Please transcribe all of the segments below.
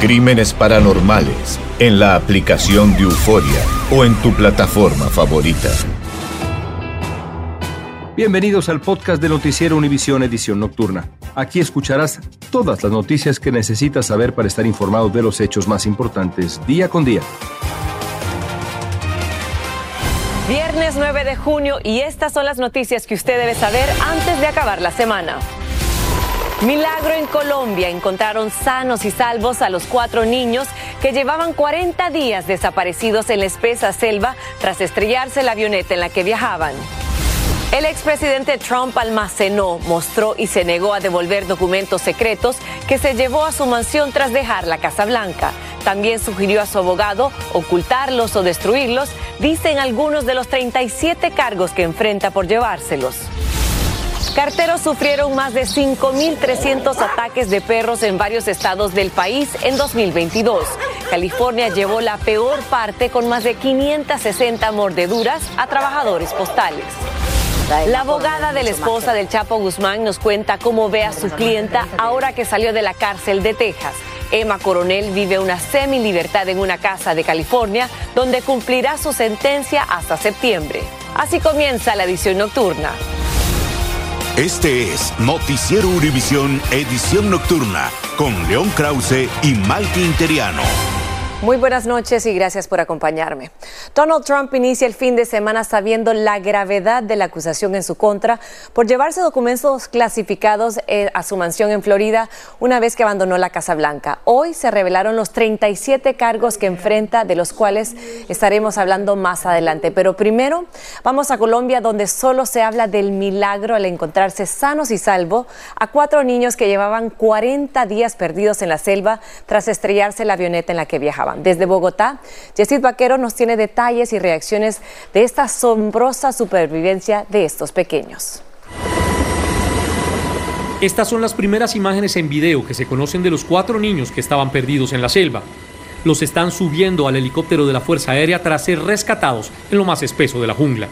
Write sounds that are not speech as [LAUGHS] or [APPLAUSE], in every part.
Crímenes Paranormales en la aplicación de Euforia o en tu plataforma favorita. Bienvenidos al podcast de Noticiero Univisión Edición Nocturna. Aquí escucharás todas las noticias que necesitas saber para estar informado de los hechos más importantes día con día. Viernes 9 de junio y estas son las noticias que usted debe saber antes de acabar la semana. Milagro en Colombia. Encontraron sanos y salvos a los cuatro niños que llevaban 40 días desaparecidos en la espesa selva tras estrellarse la avioneta en la que viajaban. El expresidente Trump almacenó, mostró y se negó a devolver documentos secretos que se llevó a su mansión tras dejar la Casa Blanca. También sugirió a su abogado ocultarlos o destruirlos, dicen algunos de los 37 cargos que enfrenta por llevárselos. Carteros sufrieron más de 5.300 ataques de perros en varios estados del país en 2022. California llevó la peor parte con más de 560 mordeduras a trabajadores postales. La abogada de la esposa del Chapo Guzmán nos cuenta cómo ve a su clienta ahora que salió de la cárcel de Texas. Emma Coronel vive una semi-libertad en una casa de California donde cumplirá su sentencia hasta septiembre. Así comienza la edición nocturna. Este es Noticiero Univisión Edición Nocturna con León Krause y Malky Interiano. Muy buenas noches y gracias por acompañarme. Donald Trump inicia el fin de semana sabiendo la gravedad de la acusación en su contra por llevarse documentos clasificados eh, a su mansión en Florida una vez que abandonó la Casa Blanca. Hoy se revelaron los 37 cargos que enfrenta, de los cuales estaremos hablando más adelante. Pero primero vamos a Colombia, donde solo se habla del milagro al encontrarse sanos y salvo a cuatro niños que llevaban 40 días perdidos en la selva tras estrellarse la avioneta en la que viajaban. Desde Bogotá, Jessit Vaquero nos tiene detalles y reacciones de esta asombrosa supervivencia de estos pequeños. Estas son las primeras imágenes en video que se conocen de los cuatro niños que estaban perdidos en la selva. Los están subiendo al helicóptero de la Fuerza Aérea tras ser rescatados en lo más espeso de la jungla.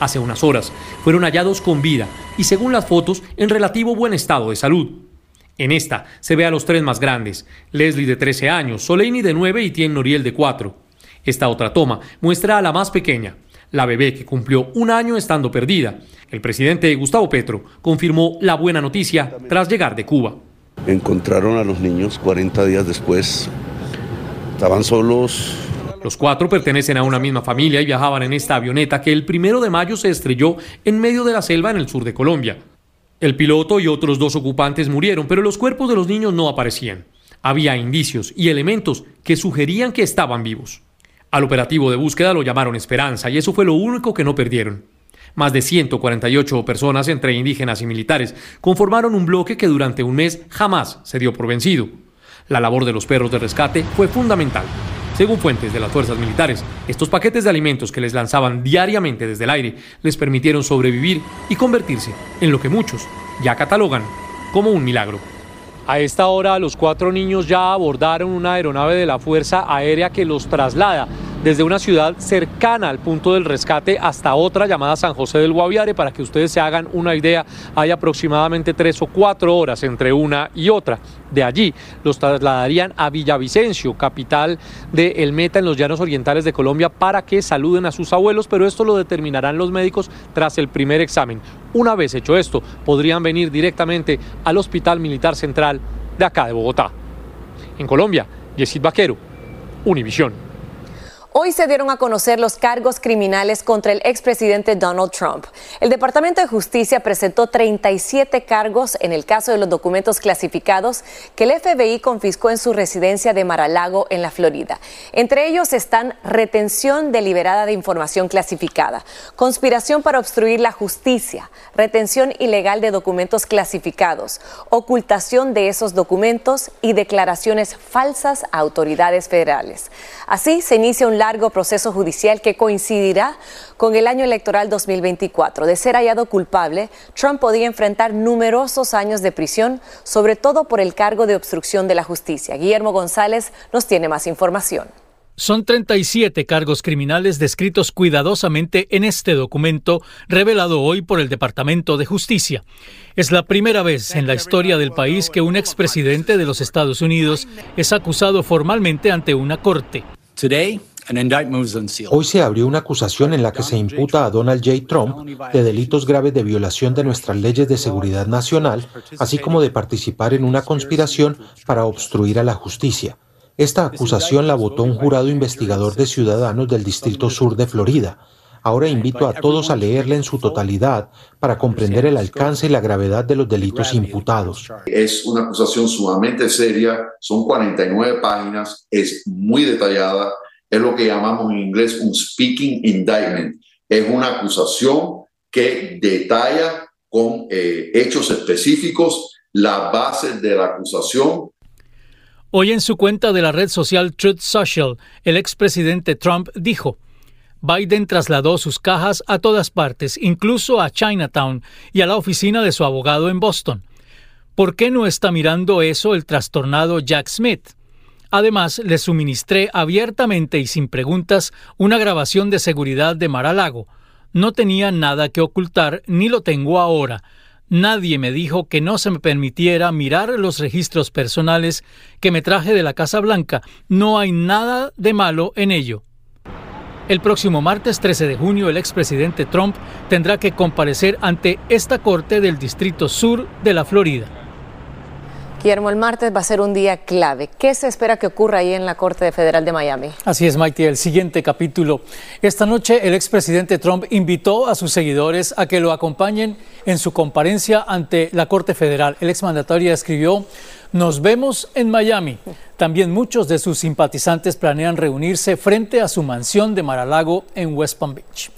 Hace unas horas fueron hallados con vida y según las fotos en relativo buen estado de salud. En esta se ve a los tres más grandes, Leslie de 13 años, Soleini de 9 y Tien Noriel de 4. Esta otra toma muestra a la más pequeña, la bebé que cumplió un año estando perdida. El presidente Gustavo Petro confirmó la buena noticia tras llegar de Cuba. Encontraron a los niños 40 días después. Estaban solos. Los cuatro pertenecen a una misma familia y viajaban en esta avioneta que el primero de mayo se estrelló en medio de la selva en el sur de Colombia. El piloto y otros dos ocupantes murieron, pero los cuerpos de los niños no aparecían. Había indicios y elementos que sugerían que estaban vivos. Al operativo de búsqueda lo llamaron Esperanza y eso fue lo único que no perdieron. Más de 148 personas, entre indígenas y militares, conformaron un bloque que durante un mes jamás se dio por vencido. La labor de los perros de rescate fue fundamental. Según fuentes de las fuerzas militares, estos paquetes de alimentos que les lanzaban diariamente desde el aire les permitieron sobrevivir y convertirse en lo que muchos ya catalogan como un milagro. A esta hora los cuatro niños ya abordaron una aeronave de la Fuerza Aérea que los traslada desde una ciudad cercana al punto del rescate hasta otra llamada San José del Guaviare. Para que ustedes se hagan una idea, hay aproximadamente tres o cuatro horas entre una y otra. De allí los trasladarían a Villavicencio, capital de El Meta en los llanos orientales de Colombia, para que saluden a sus abuelos, pero esto lo determinarán los médicos tras el primer examen. Una vez hecho esto, podrían venir directamente al Hospital Militar Central de acá de Bogotá. En Colombia, Yesid Vaquero, Univisión. Hoy se dieron a conocer los cargos criminales contra el expresidente Donald Trump. El Departamento de Justicia presentó 37 cargos en el caso de los documentos clasificados que el FBI confiscó en su residencia de Mar-a-Lago, en la Florida. Entre ellos están retención deliberada de información clasificada, conspiración para obstruir la justicia, retención ilegal de documentos clasificados, ocultación de esos documentos y declaraciones falsas a autoridades federales. Así se inicia un largo proceso judicial que coincidirá con el año electoral 2024. De ser hallado culpable, Trump podía enfrentar numerosos años de prisión, sobre todo por el cargo de obstrucción de la justicia. Guillermo González nos tiene más información. Son 37 cargos criminales descritos cuidadosamente en este documento revelado hoy por el Departamento de Justicia. Es la primera vez en la historia del país que un expresidente de los Estados Unidos es acusado formalmente ante una corte. Hoy se abrió una acusación en la que se imputa a Donald J. Trump de delitos graves de violación de nuestras leyes de seguridad nacional, así como de participar en una conspiración para obstruir a la justicia. Esta acusación la votó un jurado investigador de ciudadanos del Distrito Sur de Florida. Ahora invito a todos a leerla en su totalidad para comprender el alcance y la gravedad de los delitos imputados. Es una acusación sumamente seria, son 49 páginas, es muy detallada es lo que llamamos en inglés un speaking indictment. Es una acusación que detalla con eh, hechos específicos las bases de la acusación. Hoy en su cuenta de la red social Truth Social, el expresidente Trump dijo, Biden trasladó sus cajas a todas partes, incluso a Chinatown y a la oficina de su abogado en Boston. ¿Por qué no está mirando eso el trastornado Jack Smith? Además, le suministré abiertamente y sin preguntas una grabación de seguridad de Mar-a-Lago. No tenía nada que ocultar, ni lo tengo ahora. Nadie me dijo que no se me permitiera mirar los registros personales que me traje de la Casa Blanca. No hay nada de malo en ello. El próximo martes 13 de junio, el expresidente Trump tendrá que comparecer ante esta Corte del Distrito Sur de la Florida. Guillermo, el martes va a ser un día clave. ¿Qué se espera que ocurra ahí en la Corte Federal de Miami? Así es, Maite. El siguiente capítulo. Esta noche el expresidente Trump invitó a sus seguidores a que lo acompañen en su comparencia ante la Corte Federal. El exmandatario escribió, nos vemos en Miami. También muchos de sus simpatizantes planean reunirse frente a su mansión de Mar-a-Lago en West Palm Beach.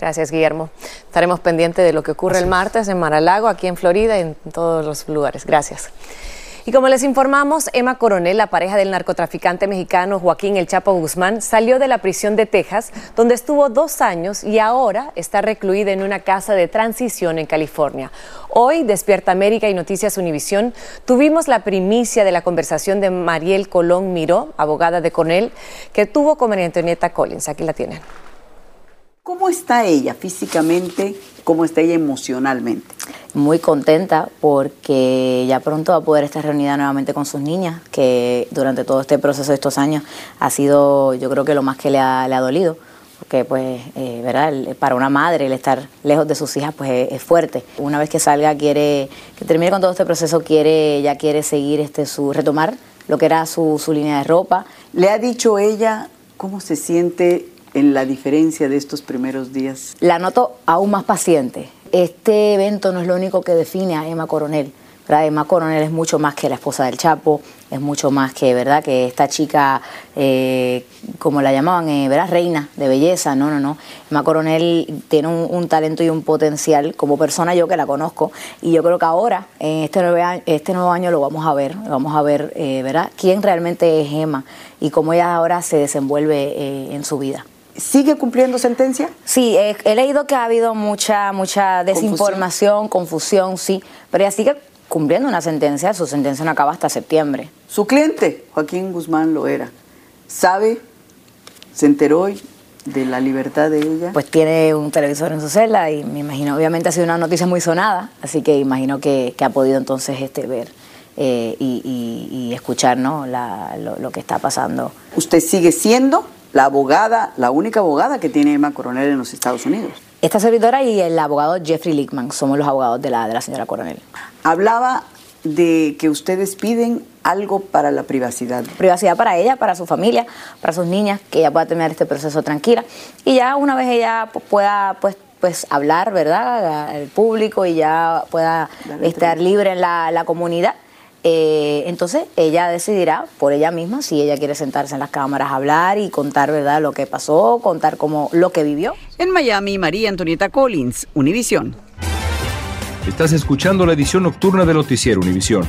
Gracias, Guillermo. Estaremos pendientes de lo que ocurre el martes en Maralago, aquí en Florida y en todos los lugares. Gracias. Y como les informamos, Emma Coronel, la pareja del narcotraficante mexicano Joaquín El Chapo Guzmán, salió de la prisión de Texas, donde estuvo dos años y ahora está recluida en una casa de transición en California. Hoy, Despierta América y Noticias Univisión, tuvimos la primicia de la conversación de Mariel Colón Miró, abogada de Coronel, que tuvo con María Antonieta Collins. Aquí la tienen. ¿Cómo está ella físicamente? ¿Cómo está ella emocionalmente? Muy contenta porque ya pronto va a poder estar reunida nuevamente con sus niñas, que durante todo este proceso de estos años ha sido yo creo que lo más que le ha, dolido porque pues, eh, ¿verdad? Para una madre el estar lejos de sus hijas pues es, fuerte. Una vez que salga quiere, que termine con todo este proceso, quiere, ya quiere seguir este su, retomar lo que era su, su línea de ropa. ¿Le ha dicho ella cómo se siente en la diferencia de estos primeros días? La noto aún más paciente. Este evento no es lo único que define a Emma Coronel. ¿verdad? Emma Coronel es mucho más que la esposa del Chapo, es mucho más que, ¿verdad? Que esta chica, eh, como la llamaban, eh, ¿verdad? Reina de belleza, no, no, no. Emma Coronel tiene un, talento y un potencial como persona yo que la conozco y yo creo que ahora, en este, nuevo año, este nuevo año lo vamos a ver, vamos a ver, eh, ¿verdad? Quién realmente es Emma y cómo ella ahora se desenvuelve en su vida. ¿Sigue cumpliendo sentencia? Sí, he leído que ha habido mucha, mucha desinformación, confusión, sí, pero ella sigue cumpliendo una sentencia, su sentencia no acaba hasta septiembre. Su cliente, Joaquín Guzmán Loera, ¿sabe, se enteró de la libertad de ella? Pues tiene un televisor en su celda y me imagino, obviamente ha sido una noticia muy sonada, así que imagino que, ha podido entonces este, ver eh, y, escuchar ¿no? lo, que está pasando. ¿Usted sigue siendo la abogada, la única abogada que tiene Emma Coronel en los Estados Unidos? Esta servidora y el abogado Jeffrey Lickman somos los abogados de la, de la señora Coronel. Hablaba de que ustedes piden algo para la privacidad. Privacidad para ella, para su familia, para sus niñas, que ella pueda terminar este proceso tranquila. Y ya una vez ella pueda pues, pues hablar, ¿verdad?, al público y ya pueda estar libre en la, la comunidad eh, entonces ella decidirá por ella misma si ella quiere sentarse en las cámaras a hablar y contar verdad lo que pasó, contar cómo lo que vivió. En Miami, María Antonieta Collins, Univisión. Estás escuchando la edición nocturna de Noticiero Univisión.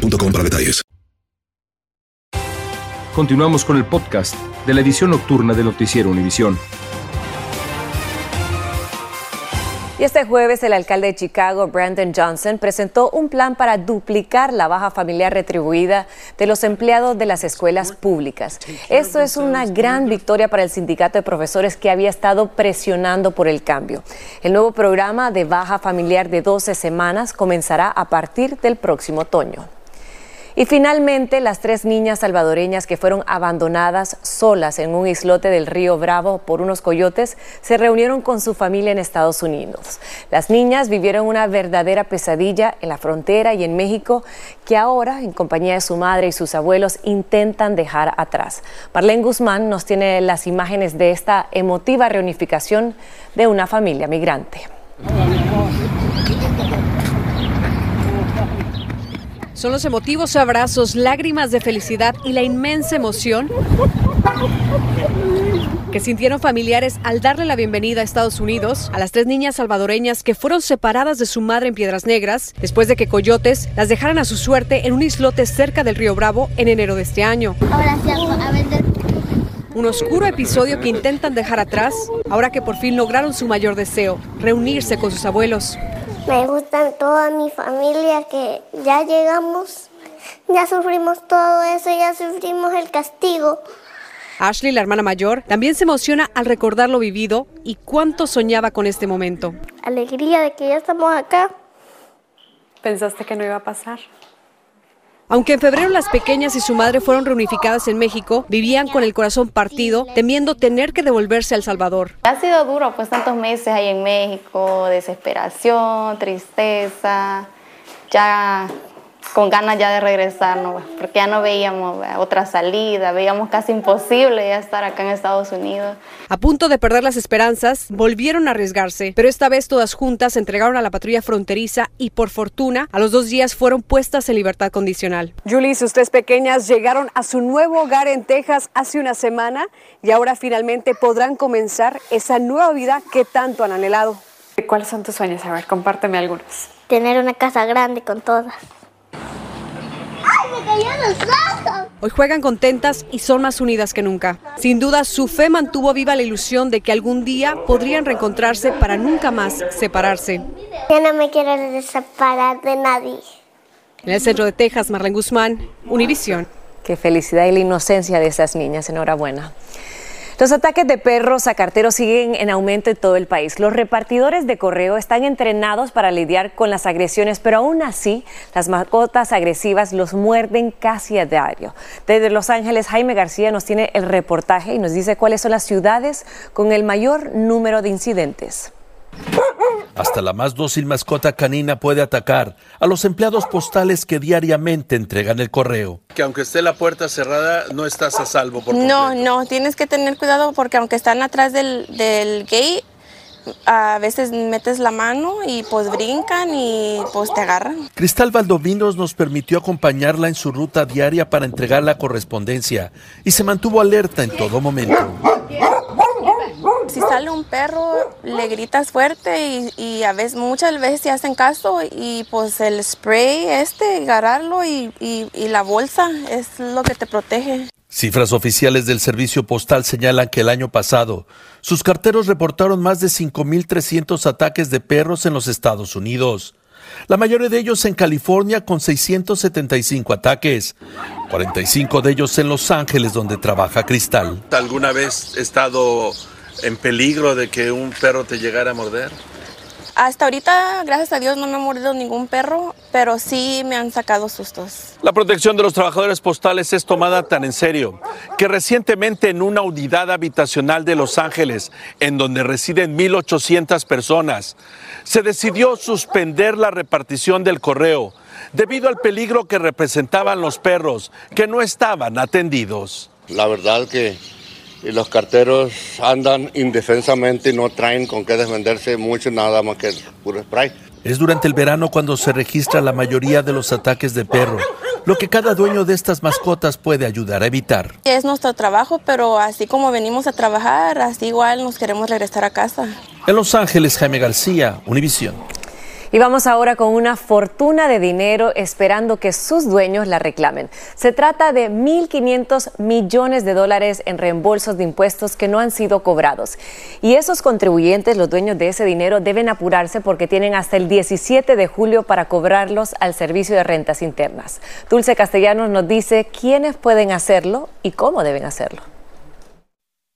para detalles. Continuamos con el podcast de la edición nocturna de Noticiero Univisión. Y este jueves el alcalde de Chicago, Brandon Johnson, presentó un plan para duplicar la baja familiar retribuida de los empleados de las escuelas públicas. Esto es una gran victoria para el sindicato de profesores que había estado presionando por el cambio. El nuevo programa de baja familiar de 12 semanas comenzará a partir del próximo otoño. Y finalmente, las tres niñas salvadoreñas que fueron abandonadas solas en un islote del río Bravo por unos coyotes se reunieron con su familia en Estados Unidos. Las niñas vivieron una verdadera pesadilla en la frontera y en México que ahora, en compañía de su madre y sus abuelos, intentan dejar atrás. Marlene Guzmán nos tiene las imágenes de esta emotiva reunificación de una familia migrante. Son los emotivos abrazos, lágrimas de felicidad y la inmensa emoción que sintieron familiares al darle la bienvenida a Estados Unidos a las tres niñas salvadoreñas que fueron separadas de su madre en Piedras Negras después de que coyotes las dejaran a su suerte en un islote cerca del río Bravo en enero de este año. Un oscuro episodio que intentan dejar atrás ahora que por fin lograron su mayor deseo, reunirse con sus abuelos. Me gustan toda mi familia que ya llegamos, ya sufrimos todo eso, ya sufrimos el castigo. Ashley, la hermana mayor, también se emociona al recordar lo vivido y cuánto soñaba con este momento. Alegría de que ya estamos acá. ¿Pensaste que no iba a pasar? Aunque en febrero las pequeñas y su madre fueron reunificadas en México, vivían con el corazón partido, temiendo tener que devolverse a El Salvador. Ha sido duro, pues tantos meses ahí en México, desesperación, tristeza. Ya con ganas ya de regresar, ¿no? porque ya no veíamos otra salida, veíamos casi imposible ya estar acá en Estados Unidos. A punto de perder las esperanzas, volvieron a arriesgarse, pero esta vez todas juntas se entregaron a la patrulla fronteriza y por fortuna, a los dos días fueron puestas en libertad condicional. Julie, ustedes pequeñas llegaron a su nuevo hogar en Texas hace una semana y ahora finalmente podrán comenzar esa nueva vida que tanto han anhelado. ¿Cuáles son tus sueños? A ver, compárteme algunos. Tener una casa grande con todas. Hoy juegan contentas y son más unidas que nunca. Sin duda, su fe mantuvo viva la ilusión de que algún día podrían reencontrarse para nunca más separarse. Yo no me quiero separar de nadie. En el centro de Texas, Marlene Guzmán, Univisión. Qué felicidad y la inocencia de esas niñas. Enhorabuena. Los ataques de perros a carteros siguen en aumento en todo el país. Los repartidores de correo están entrenados para lidiar con las agresiones, pero aún así las mascotas agresivas los muerden casi a diario. Desde Los Ángeles, Jaime García nos tiene el reportaje y nos dice cuáles son las ciudades con el mayor número de incidentes. Hasta la más dócil mascota canina puede atacar a los empleados postales que diariamente entregan el correo. Que aunque esté la puerta cerrada, no estás a salvo. Por no, no, tienes que tener cuidado porque aunque están atrás del, del gate, a veces metes la mano y pues brincan y pues te agarran. Cristal Valdovinos nos permitió acompañarla en su ruta diaria para entregar la correspondencia y se mantuvo alerta en todo momento. Si sale un perro, le gritas fuerte y, a veces, muchas veces se hacen caso y pues el spray este, agarrarlo y, y la bolsa es lo que te protege. Cifras oficiales del servicio postal señalan que el año pasado sus carteros reportaron más de 5.300 ataques de perros en los Estados Unidos. La mayoría de ellos en California con 675 ataques, 45 de ellos en Los Ángeles donde trabaja Cristal. ¿Alguna vez he estado en peligro de que un perro te llegara a morder? Hasta ahorita, gracias a Dios, no me ha mordido ningún perro, pero sí me han sacado sustos. La protección de los trabajadores postales es tomada tan en serio que recientemente en una unidad habitacional de Los Ángeles, en donde residen 1.800 personas, se decidió suspender la repartición del correo debido al peligro que representaban los perros que no estaban atendidos. La verdad que y los carteros andan indefensamente y no traen con qué defenderse mucho nada más que puro spray. Es durante el verano cuando se registra la mayoría de los ataques de perro, lo que cada dueño de estas mascotas puede ayudar a evitar. Es nuestro trabajo, pero así como venimos a trabajar, así igual nos queremos regresar a casa. En Los Ángeles, Jaime García, Univisión. Y vamos ahora con una fortuna de dinero esperando que sus dueños la reclamen. Se trata de 1.500 millones de dólares en reembolsos de impuestos que no han sido cobrados. Y esos contribuyentes, los dueños de ese dinero, deben apurarse porque tienen hasta el 17 de julio para cobrarlos al Servicio de Rentas Internas. Dulce Castellanos nos dice quiénes pueden hacerlo y cómo deben hacerlo.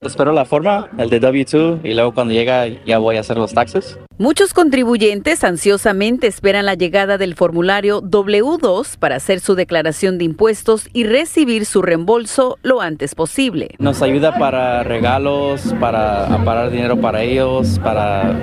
Espero la forma, el de W2, y luego cuando llega ya voy a hacer los taxes. Muchos contribuyentes ansiosamente esperan la llegada del formulario W2 para hacer su declaración de impuestos y recibir su reembolso lo antes posible. Nos ayuda para regalos, para parar dinero para ellos, para,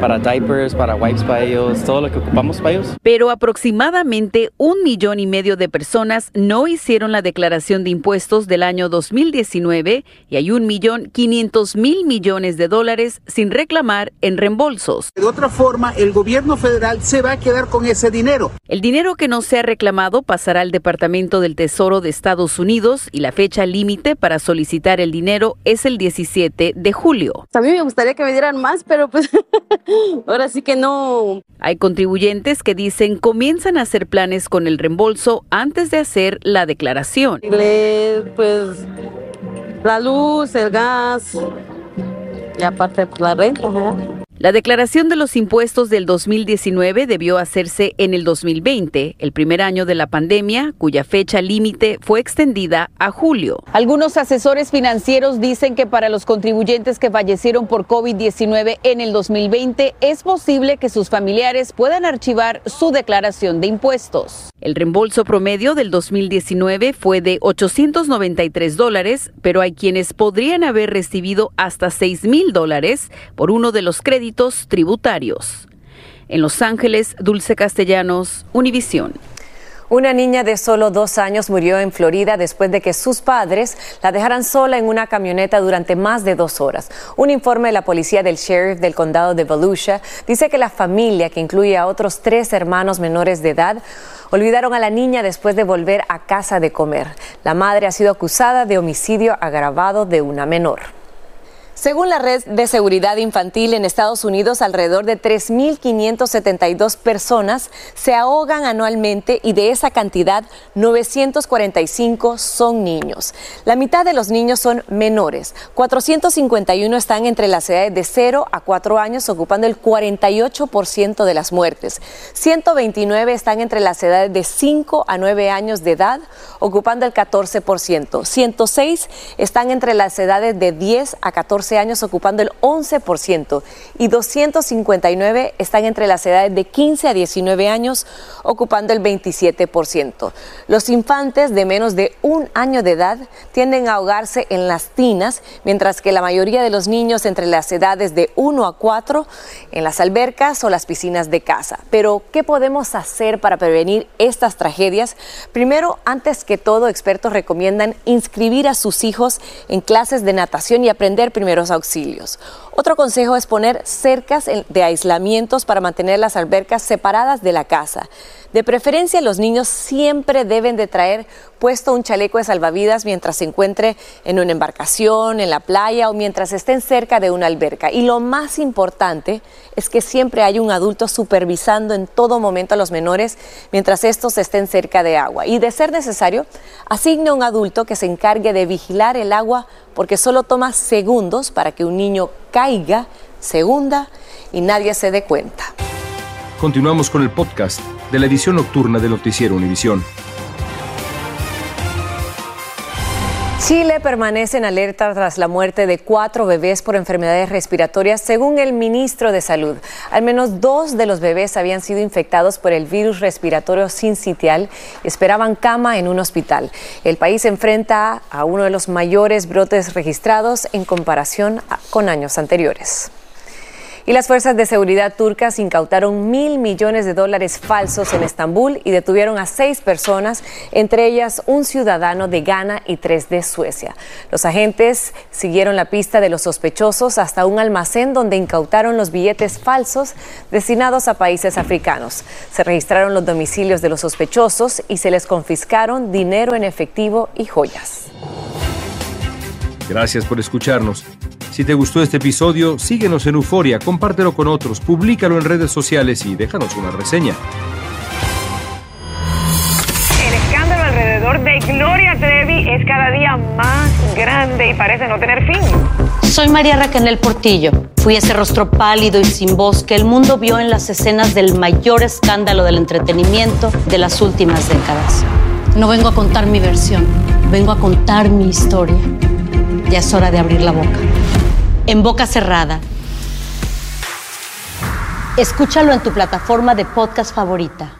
para diapers, para wipes para ellos, todo lo que ocupamos para ellos. Pero aproximadamente un millón y medio de personas no hicieron la declaración de impuestos del año 2019 y hay un millón quinientos mil millones de dólares sin reclamar en reembolsos. De otra forma, el gobierno federal se va a quedar con ese dinero. El dinero que no se ha reclamado pasará al Departamento del Tesoro de Estados Unidos y la fecha límite para solicitar el dinero es el 17 de julio. A mí me gustaría que me dieran más, pero pues [LAUGHS] ahora sí que no. Hay contribuyentes que dicen comienzan a hacer planes con el reembolso antes de hacer la declaración. Pues la luz, el gas y aparte pues, la renta. La declaración de los impuestos del 2019 debió hacerse en el 2020, el primer año de la pandemia, cuya fecha límite fue extendida a julio. Algunos asesores financieros dicen que para los contribuyentes que fallecieron por COVID-19 en el 2020 es posible que sus familiares puedan archivar su declaración de impuestos. El reembolso promedio del 2019 fue de 893 dólares, pero hay quienes podrían haber recibido hasta 6 mil dólares por uno de los créditos tributarios. En Los Ángeles, Dulce Castellanos, Univisión. Una niña de solo dos años murió en Florida después de que sus padres la dejaran sola en una camioneta durante más de dos horas. Un informe de la policía del sheriff del condado de Volusia dice que la familia, que incluye a otros tres hermanos menores de edad, olvidaron a la niña después de volver a casa de comer. La madre ha sido acusada de homicidio agravado de una menor. Según la red de seguridad infantil en Estados Unidos, alrededor de 3.572 personas se ahogan anualmente y de esa cantidad, 945 son niños. La mitad de los niños son menores. 451 están entre las edades de 0 a 4 años, ocupando el 48% de las muertes. 129 están entre las edades de 5 a 9 años de edad, ocupando el 14%. 106 están entre las edades de 10 a 14 años ocupando el 11% y 259 están entre las edades de 15 a 19 años ocupando el 27%. Los infantes de menos de un año de edad tienden a ahogarse en las tinas, mientras que la mayoría de los niños entre las edades de 1 a 4 en las albercas o las piscinas de casa. Pero, ¿qué podemos hacer para prevenir estas tragedias? Primero, antes que todo, expertos recomiendan inscribir a sus hijos en clases de natación y aprender primero auxilios. Otro consejo es poner cercas de aislamientos para mantener las albercas separadas de la casa. De preferencia, los niños siempre deben de traer puesto un chaleco de salvavidas mientras se encuentre en una embarcación, en la playa o mientras estén cerca de una alberca. Y lo más importante es que siempre hay un adulto supervisando en todo momento a los menores mientras estos estén cerca de agua. Y de ser necesario, asigne un adulto que se encargue de vigilar el agua porque solo toma segundos para que un niño caiga, segunda y nadie se dé cuenta. Continuamos con el podcast de la edición nocturna del Noticiero Univisión. Chile permanece en alerta tras la muerte de cuatro bebés por enfermedades respiratorias, según el ministro de Salud. Al menos dos de los bebés habían sido infectados por el virus respiratorio sincitial y esperaban cama en un hospital. El país enfrenta a uno de los mayores brotes registrados en comparación con años anteriores. Y las fuerzas de seguridad turcas incautaron mil millones de dólares falsos en Estambul y detuvieron a seis personas, entre ellas un ciudadano de Ghana y tres de Suecia. Los agentes siguieron la pista de los sospechosos hasta un almacén donde incautaron los billetes falsos destinados a países africanos. Se registraron los domicilios de los sospechosos y se les confiscaron dinero en efectivo y joyas. Gracias por escucharnos. Si te gustó este episodio, síguenos en Euforia, compártelo con otros, públicalo en redes sociales y déjanos una reseña. El escándalo alrededor de Gloria Trevi es cada día más grande y parece no tener fin. Soy María Raquel Portillo. Fui ese rostro pálido y sin voz que el mundo vio en las escenas del mayor escándalo del entretenimiento de las últimas décadas. No vengo a contar mi versión, vengo a contar mi historia. Ya es hora de abrir la boca en boca cerrada. Escúchalo en tu plataforma de podcast favorita.